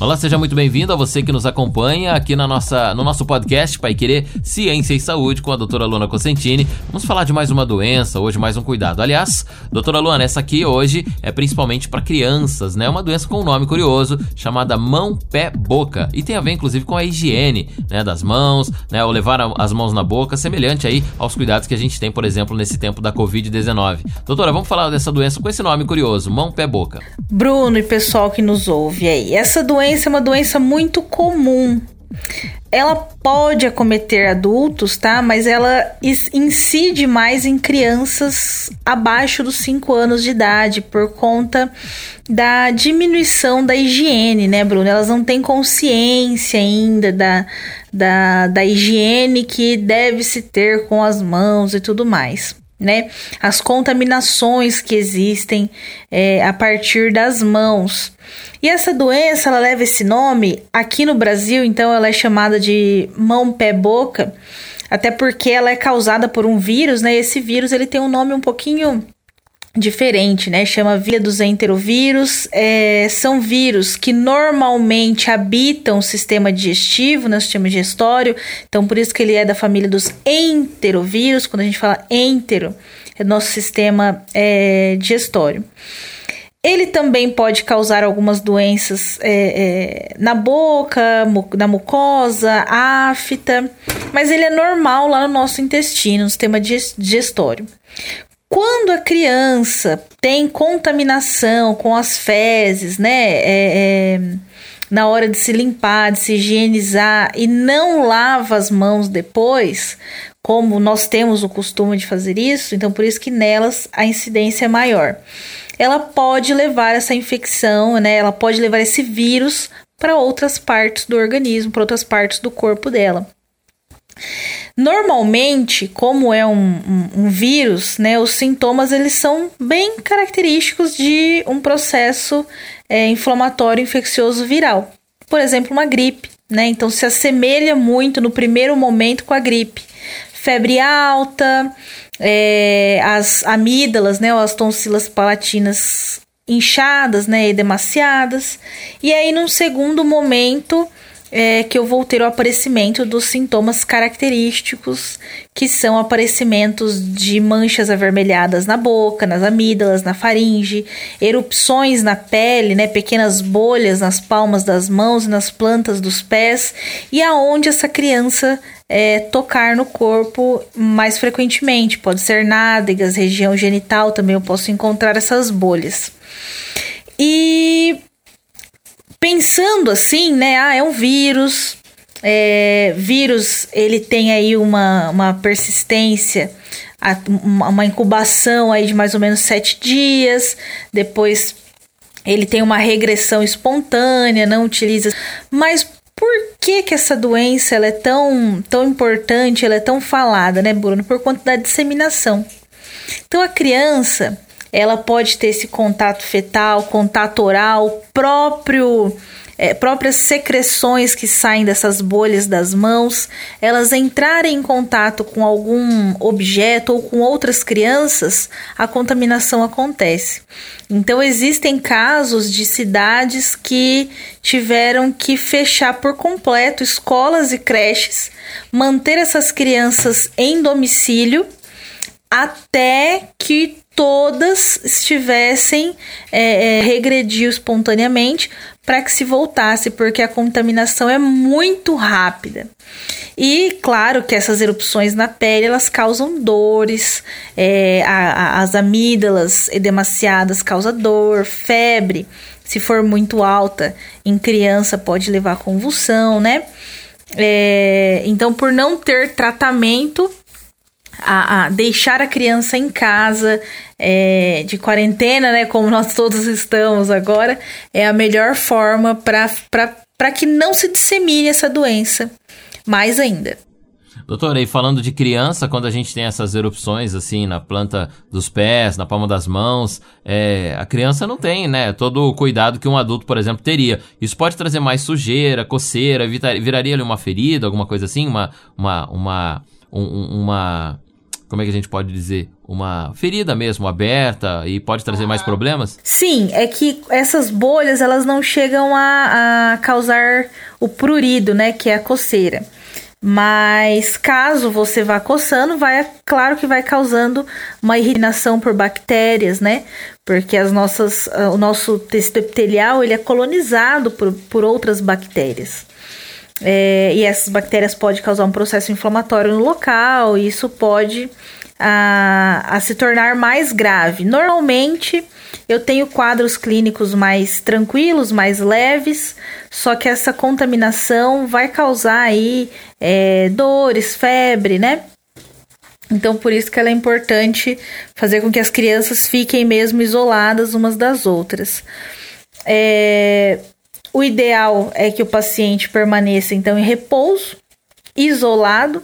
Olá, seja muito bem-vindo a você que nos acompanha aqui na nossa, no nosso podcast Pai Querer Ciência e Saúde com a doutora Luana Cosentini. Vamos falar de mais uma doença, hoje mais um cuidado. Aliás, doutora Luana, essa aqui hoje é principalmente para crianças, né? Uma doença com um nome curioso chamada mão, pé, boca. E tem a ver inclusive com a higiene, né, das mãos, né, ou levar as mãos na boca, semelhante aí aos cuidados que a gente tem, por exemplo, nesse tempo da COVID-19. Doutora, vamos falar dessa doença com esse nome curioso, mão, pé, boca. Bruno e pessoal que nos ouve aí, essa doença doença é uma doença muito comum. Ela pode acometer adultos, tá? Mas ela incide mais em crianças abaixo dos 5 anos de idade por conta da diminuição da higiene, né, Bruno? Elas não têm consciência ainda da, da, da higiene que deve se ter com as mãos e tudo mais né? As contaminações que existem é, a partir das mãos. E essa doença, ela leva esse nome aqui no Brasil, então ela é chamada de mão pé boca, até porque ela é causada por um vírus, né? Esse vírus ele tem um nome um pouquinho diferente, né? Chama via dos enterovírus. É, são vírus que normalmente habitam o sistema digestivo, né? O sistema digestório. Então, por isso que ele é da família dos enterovírus. Quando a gente fala entero, é nosso sistema é, digestório. Ele também pode causar algumas doenças é, é, na boca, na mucosa, afta, mas ele é normal lá no nosso intestino, no sistema digestório. Quando a criança tem contaminação com as fezes, né? É, é, na hora de se limpar, de se higienizar e não lava as mãos depois, como nós temos o costume de fazer isso, então por isso que nelas a incidência é maior. Ela pode levar essa infecção, né? Ela pode levar esse vírus para outras partes do organismo, para outras partes do corpo dela. Normalmente, como é um, um, um, vírus, né, os sintomas eles são bem característicos de um processo é, inflamatório infeccioso viral. Por exemplo, uma gripe, né? Então se assemelha muito no primeiro momento com a gripe. Febre alta, é, as amígdalas, né, ou as tonsilas palatinas inchadas, né, edemaciadas. E aí, num segundo momento, é que eu vou ter o aparecimento dos sintomas característicos, que são aparecimentos de manchas avermelhadas na boca, nas amígdalas, na faringe, erupções na pele, né, pequenas bolhas nas palmas das mãos e nas plantas dos pés, e aonde essa criança é, tocar no corpo mais frequentemente. Pode ser nádegas, região genital, também eu posso encontrar essas bolhas. E pensando assim, né? Ah, é um vírus. É, vírus, ele tem aí uma, uma persistência, uma incubação aí de mais ou menos sete dias. Depois ele tem uma regressão espontânea, não utiliza. Mas por que, que essa doença ela é tão, tão importante, ela é tão falada, né, Bruno? Por conta da disseminação. Então a criança ela pode ter esse contato fetal, contato oral, próprio é, próprias secreções que saem dessas bolhas das mãos, elas entrarem em contato com algum objeto ou com outras crianças, a contaminação acontece. Então, existem casos de cidades que tiveram que fechar por completo escolas e creches, manter essas crianças em domicílio até que todas estivessem é, é, regrediu espontaneamente para que se voltasse, porque a contaminação é muito rápida. E claro que essas erupções na pele elas causam dores, é, a, a, as amígdalas edemaciadas causam dor, febre, se for muito alta em criança pode levar a convulsão, né? É, então, por não ter tratamento, a, a deixar a criança em casa é, de quarentena, né, como nós todos estamos agora, é a melhor forma para que não se dissemine essa doença mais ainda. Doutora, e falando de criança, quando a gente tem essas erupções assim na planta dos pés, na palma das mãos, é, a criança não tem, né, todo o cuidado que um adulto, por exemplo, teria. Isso pode trazer mais sujeira, coceira, viraria ali uma ferida, alguma coisa assim, uma, uma, uma, um, uma como é que a gente pode dizer, uma ferida mesmo aberta e pode trazer mais problemas? Sim, é que essas bolhas elas não chegam a, a causar o prurido, né, que é a coceira. Mas caso você vá coçando, vai, claro que vai causando uma irritação por bactérias, né? Porque as nossas, o nosso tecido epitelial ele é colonizado por, por outras bactérias. É, e essas bactérias podem causar um processo inflamatório no local, e isso pode a, a se tornar mais grave. Normalmente eu tenho quadros clínicos mais tranquilos, mais leves, só que essa contaminação vai causar aí é, dores, febre, né? Então, por isso que ela é importante fazer com que as crianças fiquem mesmo isoladas umas das outras. É, o ideal é que o paciente permaneça então em repouso, isolado,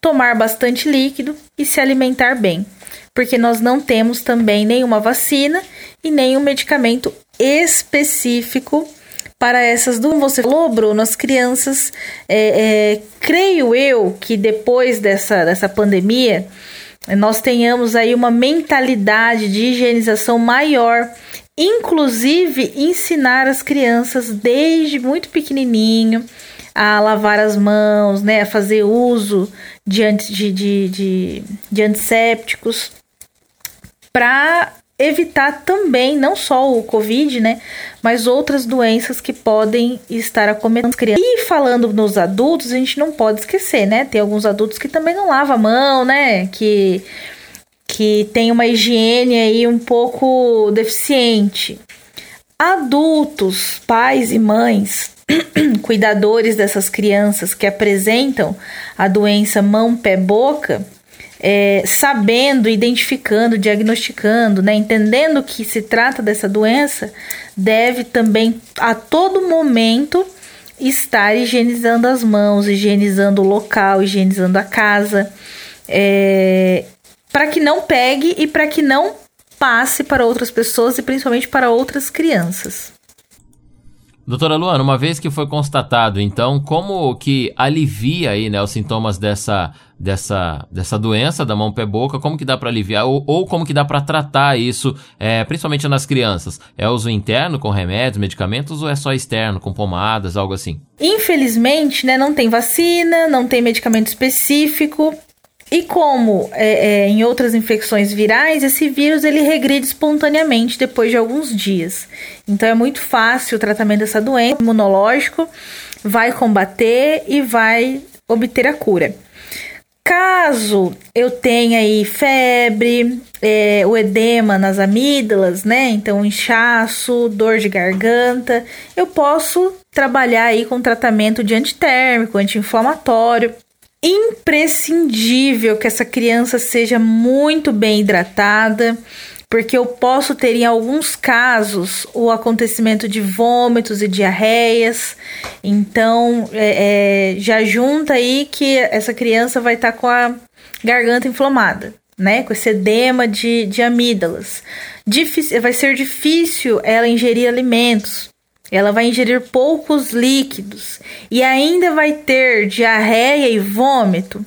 tomar bastante líquido e se alimentar bem, porque nós não temos também nenhuma vacina e nenhum medicamento específico para essas do você falou, Bruno, as crianças, é, é, creio eu que depois dessa, dessa pandemia nós tenhamos aí uma mentalidade de higienização maior inclusive ensinar as crianças desde muito pequenininho a lavar as mãos, né, a fazer uso de, de, de, de, de antissépticos para evitar também não só o Covid, né, mas outras doenças que podem estar acometendo as crianças. E falando nos adultos, a gente não pode esquecer, né, tem alguns adultos que também não lavam a mão, né, que que tem uma higiene aí um pouco deficiente. Adultos, pais e mães, cuidadores dessas crianças que apresentam a doença mão, pé, boca, é, sabendo, identificando, diagnosticando, né, entendendo que se trata dessa doença, deve também a todo momento estar higienizando as mãos, higienizando o local, higienizando a casa. É, para que não pegue e para que não passe para outras pessoas e principalmente para outras crianças. Doutora Luana, uma vez que foi constatado, então, como que alivia aí, né, os sintomas dessa, dessa, dessa doença da mão pé boca, como que dá para aliviar ou, ou, como que dá para tratar isso, é, principalmente nas crianças? É uso interno com remédios, medicamentos ou é só externo com pomadas, algo assim? Infelizmente, né, não tem vacina, não tem medicamento específico. E como é, é, em outras infecções virais, esse vírus ele regride espontaneamente depois de alguns dias. Então é muito fácil o tratamento dessa doença. Imunológico vai combater e vai obter a cura. Caso eu tenha aí febre, é, o edema nas amígdalas, né? Então, inchaço, dor de garganta, eu posso trabalhar aí com tratamento de antitérmico, anti-inflamatório imprescindível que essa criança seja muito bem hidratada, porque eu posso ter em alguns casos o acontecimento de vômitos e diarreias. Então, é, é, já junta aí que essa criança vai estar tá com a garganta inflamada, né? Com esse edema de, de amígdalas. Difícil, vai ser difícil ela ingerir alimentos, ela vai ingerir poucos líquidos e ainda vai ter diarreia e vômito.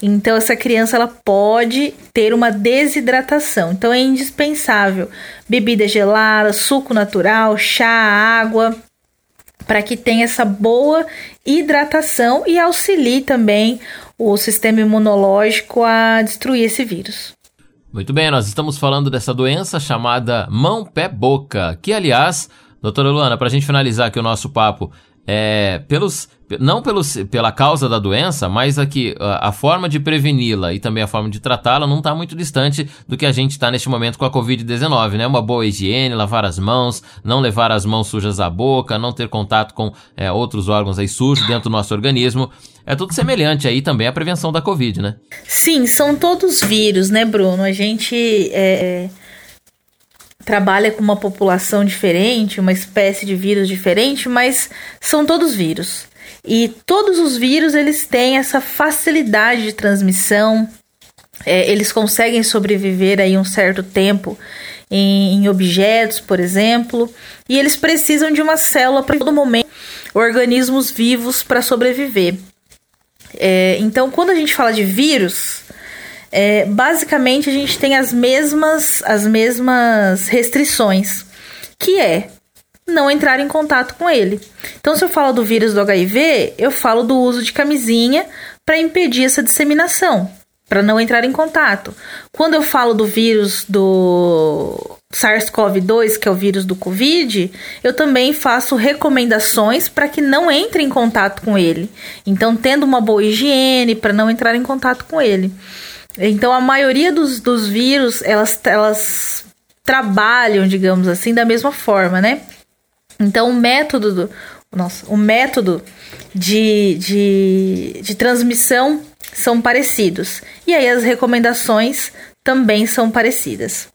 Então essa criança ela pode ter uma desidratação. Então é indispensável bebida gelada, suco natural, chá, água, para que tenha essa boa hidratação e auxilie também o sistema imunológico a destruir esse vírus. Muito bem, nós estamos falando dessa doença chamada mão-pé-boca, que aliás Doutora Luana, para a gente finalizar aqui o nosso papo, é, pelos, não pelos, pela causa da doença, mas aqui a, a forma de preveni-la e também a forma de tratá-la não está muito distante do que a gente está neste momento com a Covid-19, né? Uma boa higiene, lavar as mãos, não levar as mãos sujas à boca, não ter contato com é, outros órgãos aí sujos dentro do nosso organismo. É tudo semelhante aí também à prevenção da Covid, né? Sim, são todos vírus, né, Bruno? A gente. É trabalha com uma população diferente, uma espécie de vírus diferente, mas são todos vírus. E todos os vírus eles têm essa facilidade de transmissão, é, eles conseguem sobreviver aí um certo tempo em, em objetos, por exemplo, e eles precisam de uma célula para todo momento, organismos vivos para sobreviver. É, então, quando a gente fala de vírus, é, basicamente a gente tem as mesmas, as mesmas restrições, que é não entrar em contato com ele. Então, se eu falo do vírus do HIV, eu falo do uso de camisinha para impedir essa disseminação, para não entrar em contato. Quando eu falo do vírus do SARS-CoV-2, que é o vírus do Covid, eu também faço recomendações para que não entre em contato com ele. Então, tendo uma boa higiene para não entrar em contato com ele. Então, a maioria dos, dos vírus, elas, elas trabalham, digamos assim, da mesma forma, né? Então, o método do, nossa, o método de, de, de transmissão são parecidos. E aí as recomendações também são parecidas.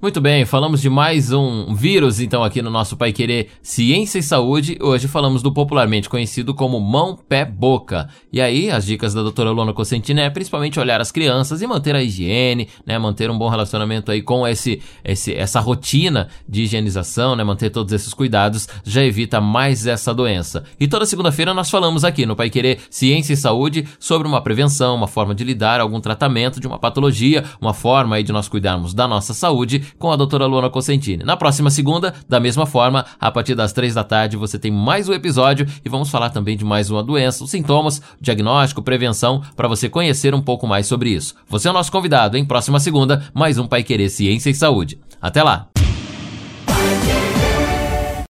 Muito bem, falamos de mais um vírus então aqui no nosso Pai Querer Ciência e Saúde. Hoje falamos do popularmente conhecido como mão, pé, boca. E aí, as dicas da doutora Lona Cosentini é principalmente olhar as crianças e manter a higiene, né? Manter um bom relacionamento aí com esse, esse essa rotina de higienização, né? Manter todos esses cuidados já evita mais essa doença. E toda segunda-feira nós falamos aqui no Pai Querer Ciência e Saúde sobre uma prevenção, uma forma de lidar, algum tratamento de uma patologia, uma forma aí de nós cuidarmos da nossa saúde com a doutora Luana Cosentini. Na próxima segunda, da mesma forma, a partir das três da tarde, você tem mais um episódio e vamos falar também de mais uma doença, os sintomas, diagnóstico, prevenção, para você conhecer um pouco mais sobre isso. Você é o nosso convidado, em próxima segunda, mais um Pai Querer Ciência e Saúde. Até lá!